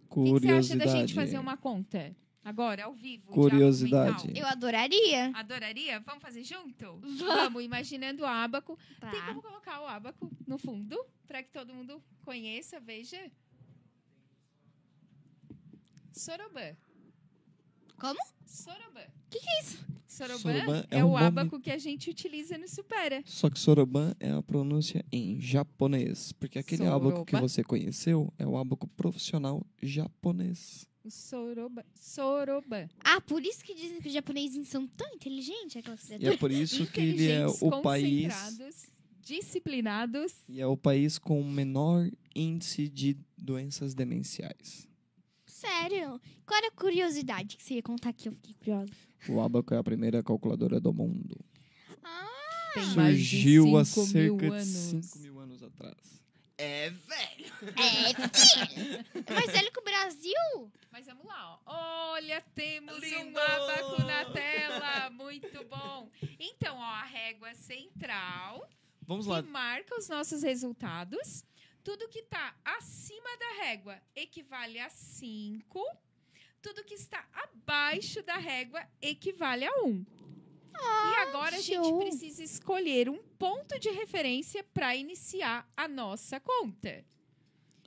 O que, que você acha da gente fazer uma conta? Agora, ao vivo. Curiosidade. mental? Eu adoraria. Adoraria? Vamos fazer junto? Vamos, imaginando o ábaco. Tem Tá. como colocar o ábaco no fundo? Para que todo mundo conheça, veja. Sorobã. Como? Sorobã. Que que é isso? Sorobã, Sorobã é, é o um nome- ábaco que a gente utiliza no Supera. Só que Soroban é a pronúncia em japonês. Porque aquele abaco que você conheceu é o abaco profissional japonês. O Soroba. Soroba. Ah, por isso que dizem que os japoneses são tão inteligentes, E é por isso que ele é o país. disciplinados. E é o país com o menor índice de doenças demenciais. Sério? Qual era a curiosidade que você ia contar aqui? Eu fiquei curiosa. O abaco é a primeira calculadora do mundo. Ah, Tem mais Surgiu há cerca de anos. 5 mil anos atrás. É velho! é, filho. Mais velho que o Brasil? Mas vamos lá, ó. Olha, temos Lindo! um abaco na tela. Muito bom. Então, ó, a régua central Vamos lá. que marca os nossos resultados. Tudo que está acima da régua equivale a 5. Tudo que está abaixo da régua equivale a 1. Um. e agora a gente show. precisa escolher um ponto de referência para iniciar a nossa conta.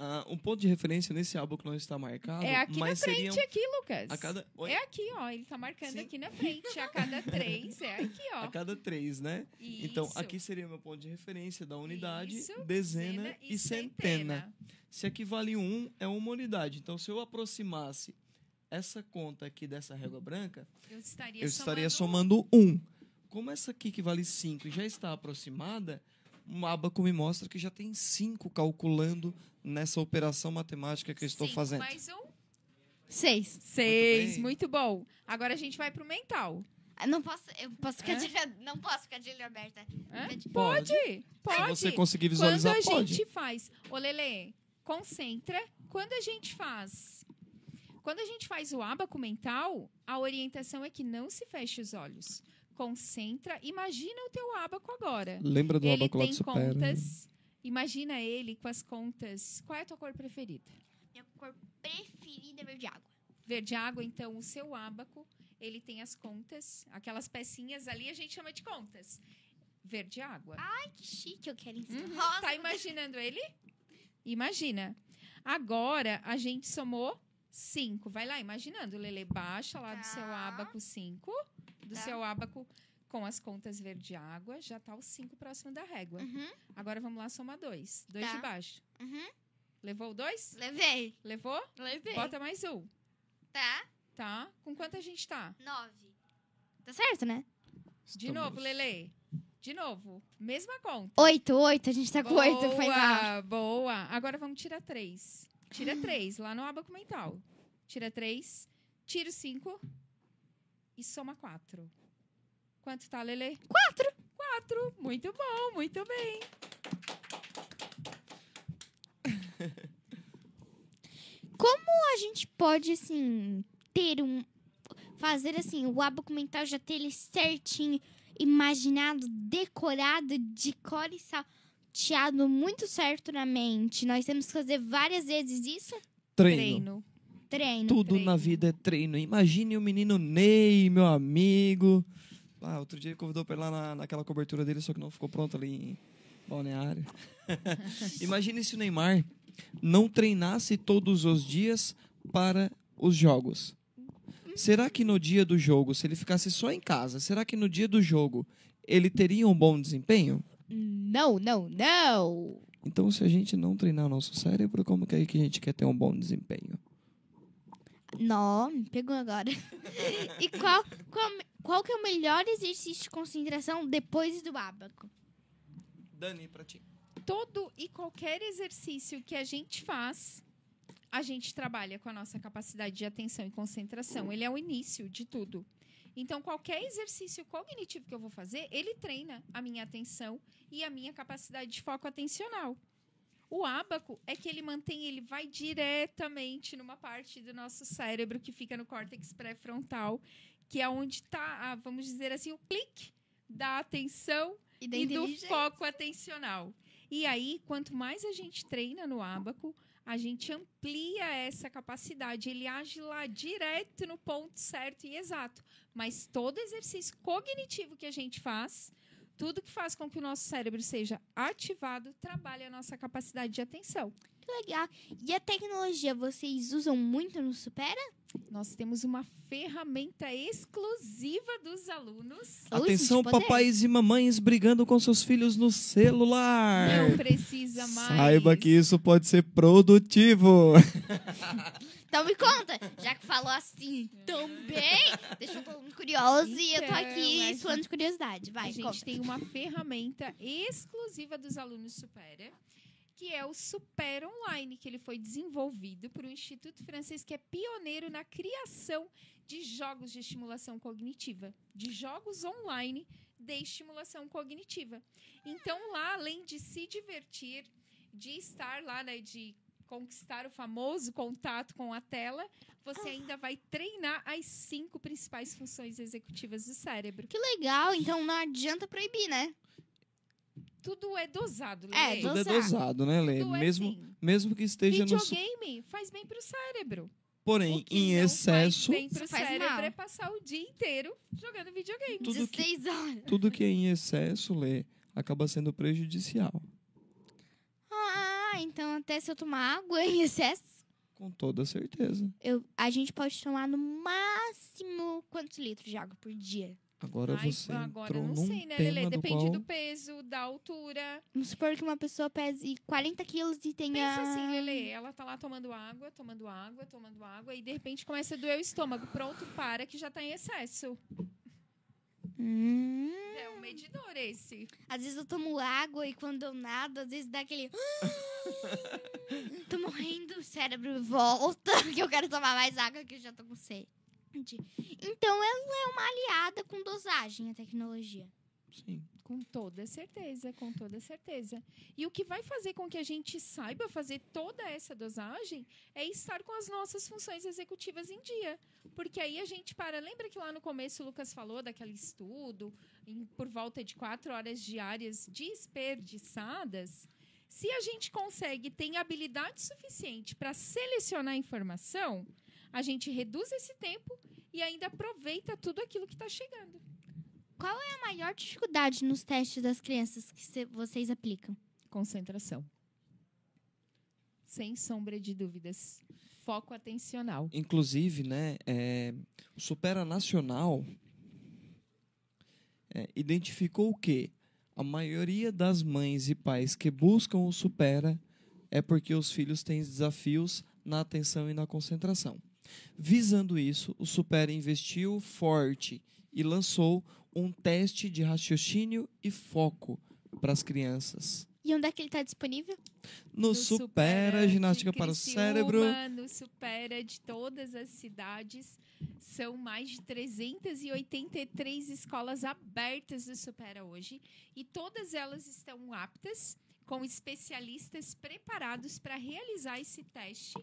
Ah, um ponto de referência nesse abaco não está marcado, É aqui mas na frente, seriam aqui, Lucas. a cada, Oi? É aqui, ó. Ele tá marcando Sim. aqui na frente. A cada três. É aqui, ó. a cada três, né? Então, Isso. aqui seria meu ponto de referência da unidade, Isso, dezena, e centena. Se aqui vale um, é uma unidade. Então, se eu aproximasse essa conta aqui dessa régua branca, Eu estaria, eu estaria somando somando um. Como essa aqui que vale 5 já está aproximada, um abaco me mostra que já tem 5 calculando nessa operação matemática que eu estou cinco fazendo. Mais um. Seis. Seis. bem. Muito bom. Agora a gente vai pro mental. Ah, Não posso, eu posso ficar Hã? de olho, não posso ficar de olho aberta. De- Pode. Pode. Se você conseguir Quando visualizar, a pode. gente faz. Ô, Lele, concentra. Quando a gente faz. Quando a gente faz o abaco mental, a orientação é que não se feche os olhos. Concentra. Imagina o teu abaco agora. Lembra do ele abaco lá tem de Supera? contas. Imagina ele com as contas. Qual é a tua cor preferida? Minha cor preferida é verde água. Verde água, então o seu ábaco, ele tem as contas, aquelas pecinhas ali a gente chama de contas. Verde água. Ai, que chique, eu quero em Uhum. rosa. Tá imaginando ele? Imagina. Agora a gente somou cinco. Vai lá, imaginando. Lele, baixa lá do Tá. seu ábaco cinco. Do Tá. seu ábaco com as contas verde água. Já tá o cinco próximo da régua. Uhum, Agora vamos lá somar dois. Dois Tá. de baixo. uhum. Levou o dois? Levei. Levou? Levei. Bota mais um. Tá? Tá? Com quanto a gente tá? Nove. Tá certo, né? De Estamos- novo, Lele. De novo. Mesma conta. Oito, oito. A gente tá com oito. Foi lá. Boa, boa. Agora vamos tirar três. Tira três, lá no abaco mental. Tira três. Tira o cinco. E soma 4. Quanto tá, Lelê? 4. 4. Muito bom, muito bem. Como a gente pode, assim, ter um. Fazer assim, o abaco mental já ter ele certinho, imaginado, decorado, de cor e salteado muito certo na mente. Nós temos que fazer várias vezes isso? Treino. Treino. Treino. Tudo treino. na vida é treino. Imagine o menino Ney, meu amigo. Ah, outro dia ele convidou pra ir lá na, naquela cobertura dele, só que não ficou pronto ali em Balneário. Imagine se o Neymar não treinasse todos os dias para os jogos. Será que no dia do jogo, se ele ficasse só em casa, será que no dia do jogo ele teria um bom desempenho? Não, não, não. Então, se a gente não treinar nosso cérebro, como que é que a gente quer ter um bom desempenho? Não, me pegou agora. e qual, qual, qual que é o melhor exercício de concentração depois do abaco? Dani, pra ti. Todo e qualquer exercício que a gente faz, a gente trabalha com a nossa capacidade de atenção e concentração. Ele é o início de tudo. Então, qualquer exercício cognitivo que eu vou fazer, ele treina a minha atenção e a minha capacidade de foco atencional. O ábaco é que ele mantém, ele vai diretamente numa parte do nosso cérebro que fica no córtex pré-frontal, que é onde está, vamos dizer assim, o clique da atenção E e do foco atencional. E aí, quanto mais a gente treina no ábaco, a gente amplia essa capacidade. Ele age lá direto no ponto certo e exato. Mas todo exercício cognitivo que a gente faz, tudo que faz com que o nosso cérebro seja ativado, trabalha a nossa capacidade de atenção. Que legal. E a tecnologia, vocês usam muito no Supera? Nós temos uma ferramenta exclusiva dos alunos. Atenção, papais e mamães brigando com seus filhos no celular. Não precisa mais. Saiba que isso pode ser produtivo. Então me conta, já que falou assim deixa eu tô muito curiosa e eu tô Então, aqui suando de curiosidade. Vai, a gente conta. tem uma ferramenta exclusiva dos alunos Supera, que é o Super Online, que ele foi desenvolvido por um instituto francês que é pioneiro na criação de jogos de estimulação cognitiva, de jogos online de estimulação cognitiva. Então, lá, além de se divertir, de estar lá, né, de conquistar o famoso contato com a tela, você ainda vai treinar as cinco principais funções executivas do cérebro. Que legal, então não adianta proibir, né? Tudo é dosado, É, Lelê. Tudo é dosado, né, Lê? Tudo é Mesmo, assim. mesmo que esteja no. su- Videogame faz bem pro cérebro. Porém, O que em não excesso, Faz bem pro faz cérebro mal. é passar o dia inteiro jogando videogame. Tudo que- 16 horas. tudo que é em excesso, Lê, acaba sendo prejudicial. Ah, então até se eu tomar água em excesso, Com toda certeza. eu, a gente pode tomar no máximo quantos litros de água por dia? Agora Ai, você agora entrou não num sei, né, do Depende qual... do peso, da altura. Vamos supor que uma pessoa pese 40 quilos e tenha... Pensa assim, Lelê, ela tá lá tomando água, tomando água, tomando água, e de repente começa a doer o estômago. Pronto, para que já tá em excesso. Hum, É um medidor esse. às vezes eu tomo água e quando eu nado, às vezes dá aquele... tô morrendo, o cérebro volta, que eu quero tomar mais água que eu já tô com sede. Então ela é uma aliada com dosagem, a tecnologia. Sim. Com toda certeza, com toda certeza. E o que vai fazer com que a gente saiba fazer toda essa dosagem é estar com as nossas funções executivas em dia. Porque aí a gente para. Lembra que lá no começo o Lucas falou daquele estudo, em- por volta de quatro horas diárias desperdiçadas? Se a gente consegue, tem habilidade suficiente para selecionar a informação, a gente reduz esse tempo e ainda aproveita tudo aquilo que está chegando. Qual é a maior dificuldade nos testes das crianças que cê- vocês aplicam? Concentração. Sem sombra de dúvidas. Foco atencional. Inclusive, né, é, o Supera Nacional é, identificou que a maioria das mães e pais que buscam o Supera é porque os filhos têm desafios na atenção e na concentração. Visando isso, o Supera investiu forte e lançou um teste de raciocínio e foco para as crianças. E onde é que ele tá disponível? No, Supera, de Ginástica para o Cérebro. No Supera de todas as cidades. São mais de 383 escolas abertas do Supera hoje. E todas elas estão aptas, com especialistas preparados para realizar esse teste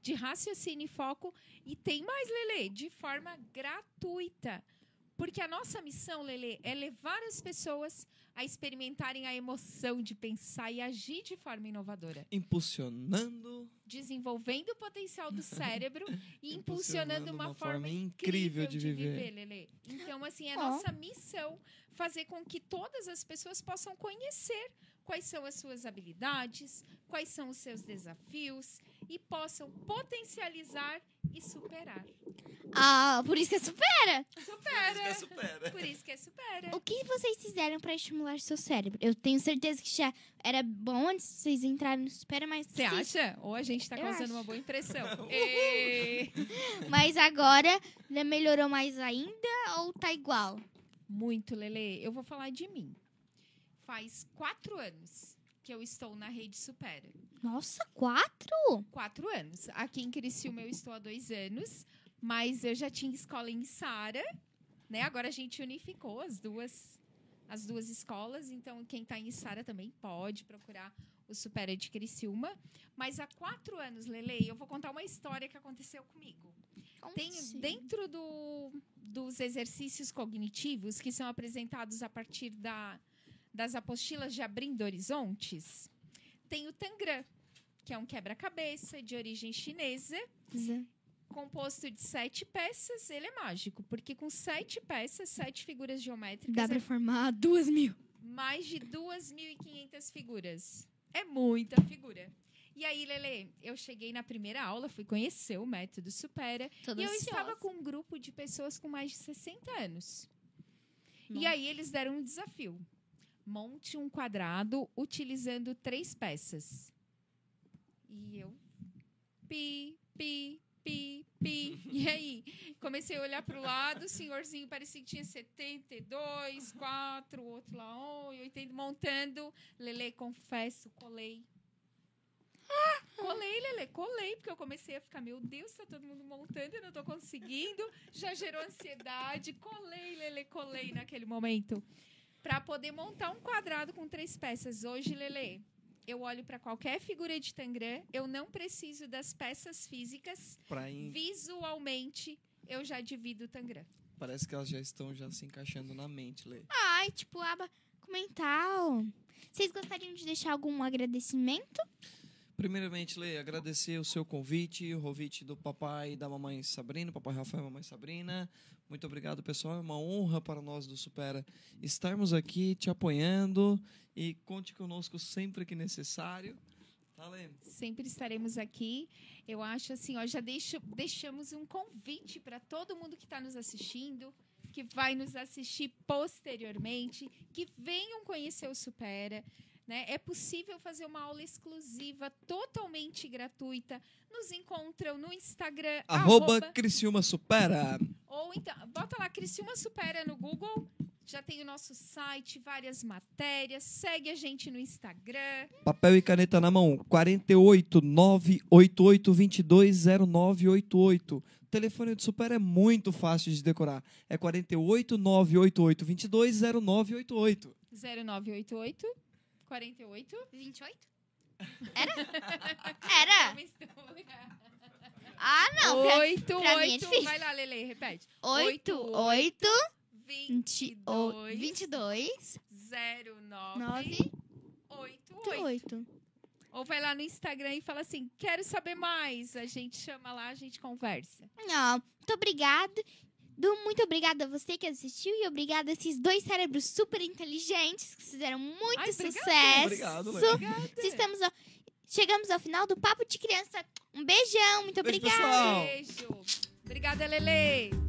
de raciocínio e foco. E tem mais, Lele, de forma gratuita. Porque a nossa missão, Lele, é levar as pessoas a experimentarem a emoção de pensar e agir de forma inovadora Impulsionando. desenvolvendo o potencial do cérebro e impulsionando uma, forma, incrível incrível de de viver. viver, Lelê. Então, assim, é Ó. nossa missão fazer com que todas as pessoas possam conhecer quais são as suas habilidades, quais são os seus desafios e possam potencializar e superar. Ah, por isso que é supera. Supera! supera. Por isso que é supera. O que vocês fizeram pra estimular seu cérebro? Eu tenho certeza que já era bom antes de vocês entrarem no supera, mas Você acha? Ou a gente tá Eu causando acho. uma boa impressão? Mas agora né, melhorou mais ainda ou tá igual? Muito, Lele. Eu vou falar de mim. Faz quatro anos que eu estou na rede Supera. Nossa, quatro? Quatro anos. Aqui em Criciúma eu estou há dois anos, mas eu já tinha escola em Sara, né? Agora a gente unificou as duas, as duas escolas, então quem está em Sara também pode procurar o Supera de Criciúma. Mas há quatro anos, Lele, eu vou contar uma história que aconteceu comigo. Tem dentro do, dos exercícios cognitivos que são apresentados a partir da, das apostilas de Abrindo Horizontes, tem o Tangram, que é um quebra-cabeça de origem chinesa, composto de sete peças. Ele é mágico, porque com sete peças, sete figuras geométricas, Dá é pra formar duas mil. mais de 2.500 figuras. É muita figura. E aí, Lele, eu cheguei na primeira aula, fui conhecer o método Supera. Toda E eu ansiosa. estava com um grupo de pessoas com mais de 60 anos. E Nossa. aí eles deram um desafio. Monte um quadrado utilizando três peças. E eu pi, pi, pi, pi. E aí, comecei a olhar para o lado, o senhorzinho parecia que tinha 72, 4, o outro lá, oh, 80, montando. Lele, confesso, colei. Colei, Lele, colei, porque eu comecei a ficar, meu Deus, tá todo mundo montando, eu não tô conseguindo. Já gerou ansiedade. Colei, Lele, colei naquele momento. Para poder montar um quadrado com três peças. Hoje, Lele, eu olho para qualquer figura de Tangram, eu não preciso das peças físicas. Pra in- Visualmente, eu já divido o Tangram. Parece que elas já estão já se encaixando na mente, Lê. Ai, tipo, aba comentar. Vocês gostariam de deixar algum agradecimento? Primeiramente, Lê, agradecer o seu convite, o convite do papai e da mamãe Sabrina, papai Rafael e mamãe Sabrina. Muito obrigado, pessoal. É uma honra para nós do Supera estarmos aqui te apoiando e conte conosco sempre que necessário. Sempre estaremos aqui. Eu acho assim, ó, já deixo, deixamos um convite para todo mundo que está nos assistindo, que vai nos assistir posteriormente, que venham conhecer o Supera. Né? É possível fazer uma aula exclusiva, totalmente gratuita. Nos encontram no Instagram, Arroba arroba- Criciúma Supera. Ou então, bota lá Criciúma Supera no Google. Já tem o nosso site, várias matérias. Segue a gente no Instagram. Papel e caneta na mão, 48 988 22 0988. O telefone do Super é muito fácil de decorar. É 48 988 22 0988. 0988 48 28? Era? Era? Ah, não. Pra... 8, pra mim é 8. difícil. Vai lá, Lele, repete. 8, 8, 22 22, 09 9, 88. 8. Ou vai lá no Instagram e fala assim: quero saber mais. A gente chama lá, a gente conversa. Não, muito obrigada. Du, muito obrigada a você que assistiu e obrigada a esses dois cérebros super inteligentes que fizeram muito Ai, sucesso. Obrigado. Se estamos chegamos ao final do Papo de Criança. Um beijão, muito Beijo, obrigada. pessoal. Beijo. Obrigada, Lele.